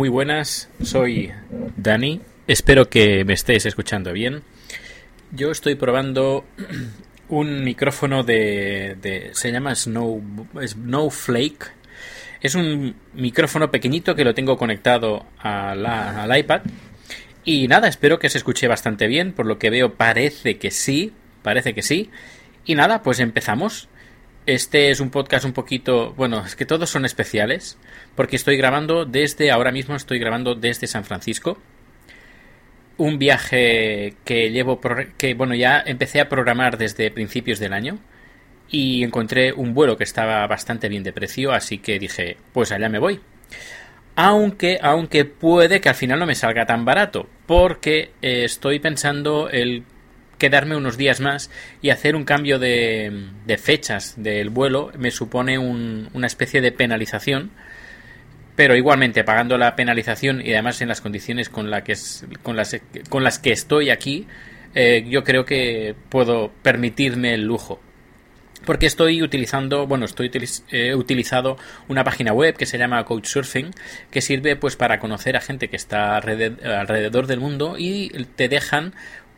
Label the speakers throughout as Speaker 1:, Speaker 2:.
Speaker 1: Muy buenas, soy Dani. Espero que me estéis escuchando bien. Yo estoy probando un micrófono de, de se llama Snow, Snowflake. Es un micrófono pequeñito que lo tengo conectado a la, al iPad. Y nada, espero que se escuche bastante bien. Por lo que veo, parece que sí. Parece que sí. Y nada, pues empezamos. Este es un podcast un poquito. Bueno, es que todos son especiales. Porque estoy grabando desde. Ahora mismo estoy grabando desde San Francisco un viaje que llevo que bueno ya empecé a programar desde principios del año y encontré un vuelo que estaba bastante bien de precio así que dije pues allá me voy aunque aunque puede que al final no me salga tan barato porque eh, estoy pensando el quedarme unos días más y hacer un cambio de, de fechas del vuelo me supone un, una especie de penalización pero igualmente pagando la penalización y además en las condiciones con, la que es, con, las, con las que estoy aquí, eh, yo creo que puedo permitirme el lujo. Porque estoy utilizando, bueno, estoy he utilizado una página web que se llama Couchsurfing, que sirve pues para conocer a gente que está alrededor del mundo y te dejan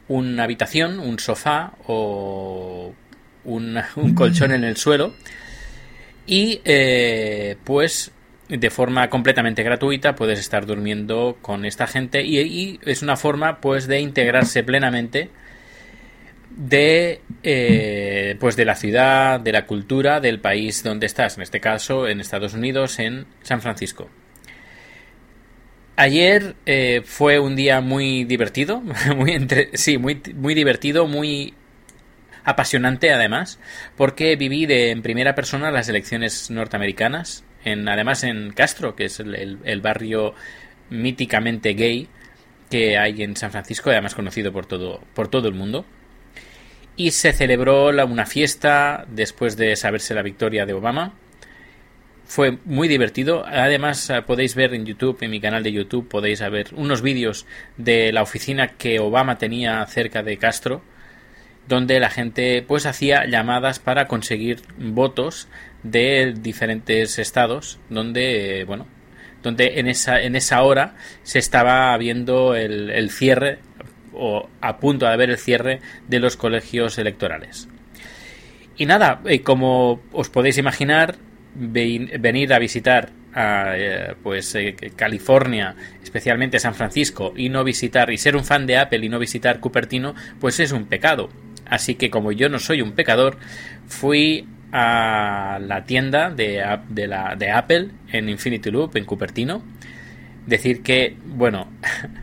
Speaker 1: una habitación, un sofá o un, colchón en el suelo y eh, pues de forma completamente gratuita puedes estar durmiendo con esta gente y, es una forma pues de integrarse plenamente de eh, pues de la ciudad de la cultura del país donde estás en este caso en Estados Unidos en San Francisco ayer eh, fue un día muy divertido muy entre, sí muy muy divertido muy apasionante además porque viví de en primera persona las elecciones norteamericanas en, además en Castro, que es el, barrio míticamente gay que hay en San Francisco, además conocido por todo, por todo el mundo. Y se celebró una fiesta después de saberse la victoria de Obama. Fue muy divertido. Además, eh, podéis ver en YouTube, en mi canal de YouTube, podéis ver unos vídeos de la oficina que Obama tenía cerca de Castro, donde la gente pues hacía llamadas para conseguir votos de diferentes estados donde bueno donde en esa en esa hora se estaba viendo el, cierre o a punto de haber el cierre de los colegios electorales y nada eh, como os podéis imaginar venir a visitar eh, pues eh, California, especialmente San Francisco, y no visitar y ser un fan de Apple y no visitar Cupertino, pues es un pecado. Así que como yo no soy un pecador, fui a la tienda de, de Apple en Infinity Loop, en Cupertino. Decir que, bueno,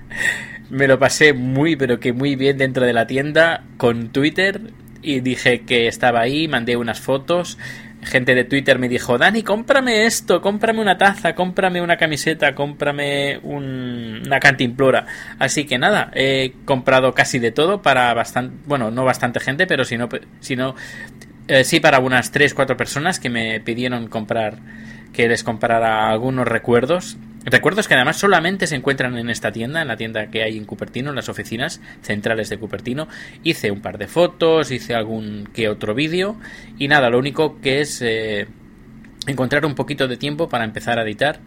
Speaker 1: me lo pasé muy, pero que muy bien dentro de la tienda con Twitter y dije que estaba ahí, mandé unas fotos. Gente de Twitter me dijo, Dani, cómprame esto, cómprame una taza, cómprame una camiseta, cómprame un, una cantimplora. Así que nada, he comprado casi de todo para bastante, bueno, no bastante gente, pero si no, eh, sí, para unas 3-4 personas que me pidieron comprar, que les comprara algunos recuerdos. Recuerdos que además solamente se encuentran en esta tienda, en la tienda que hay en Cupertino, en las oficinas centrales de Cupertino. Hice un par de fotos, hice algún que otro vídeo y nada, lo único que es eh, encontrar un poquito de tiempo para empezar a editar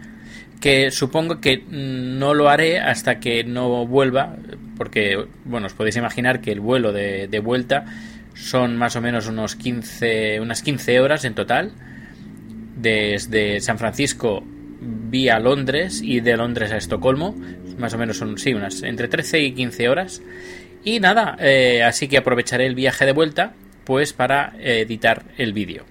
Speaker 1: que supongo que no lo haré hasta que no vuelva, porque, bueno, os podéis imaginar que el vuelo de, de vuelta son más o menos unos 15, unas 15 horas en total. desde San Francisco vía Londres y de Londres a Estocolmo. Más o menos son, sí, unas entre 13 y 15 horas. Y nada, eh, así que aprovecharé el viaje de vuelta pues para editar el vídeo.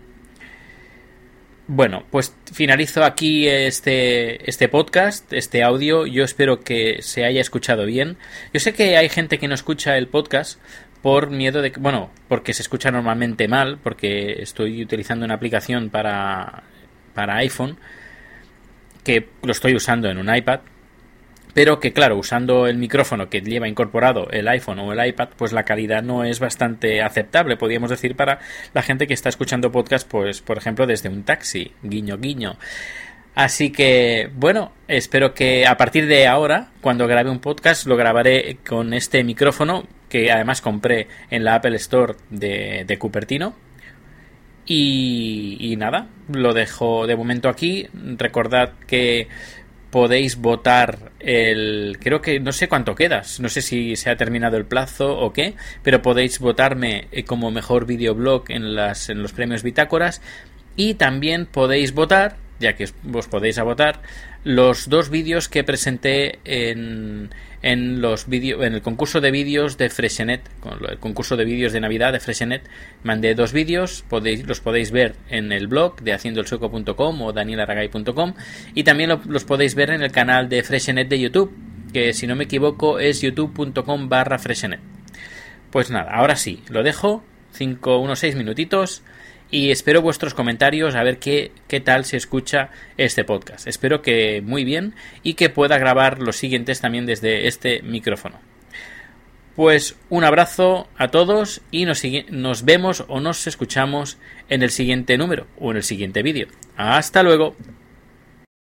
Speaker 1: Bueno, pues finalizo aquí este, este podcast, este audio. Yo espero que se haya escuchado bien. Yo sé que hay gente que no escucha el podcast por miedo de que, bueno, porque se escucha normalmente mal, porque estoy utilizando una aplicación para, para iPhone, que lo estoy usando en un iPad, pero que claro, usando el micrófono que lleva incorporado el iPhone o el iPad, pues la calidad no es bastante aceptable, podríamos decir, para la gente que está escuchando podcast, pues por ejemplo desde un taxi, guiño guiño. Así que, bueno, espero que a partir de ahora, cuando grabe un podcast, lo grabaré con este micrófono que además compré en la Apple Store de, de Cupertino. Y, nada, lo dejo de momento aquí. Recordad que podéis votar el creo que no sé cuánto quedas no sé si se ha terminado el plazo o qué pero podéis votarme eh, como mejor videoblog en las en los premios bitácoras y también podéis votar ya que os podéis a votar los dos vídeos que presenté en en los vídeos en el concurso de vídeos de Freshenet, el concurso de vídeos de Navidad de Freshenet, mandé dos vídeos, podéis, los podéis ver en el blog de haciendoelsueco.com o danielaragay.com y también los podéis ver en el canal de Freshenet de YouTube, que si no me equivoco es youtube.com barra. Pues nada, ahora sí, lo dejo, cinco, unos seis minutitos y espero vuestros comentarios a ver qué, qué tal se escucha este podcast. Espero que muy bien y que pueda grabar los siguientes también desde este micrófono. Pues un abrazo a todos y nos, nos vemos o nos escuchamos en el siguiente número o en el siguiente vídeo. Hasta luego.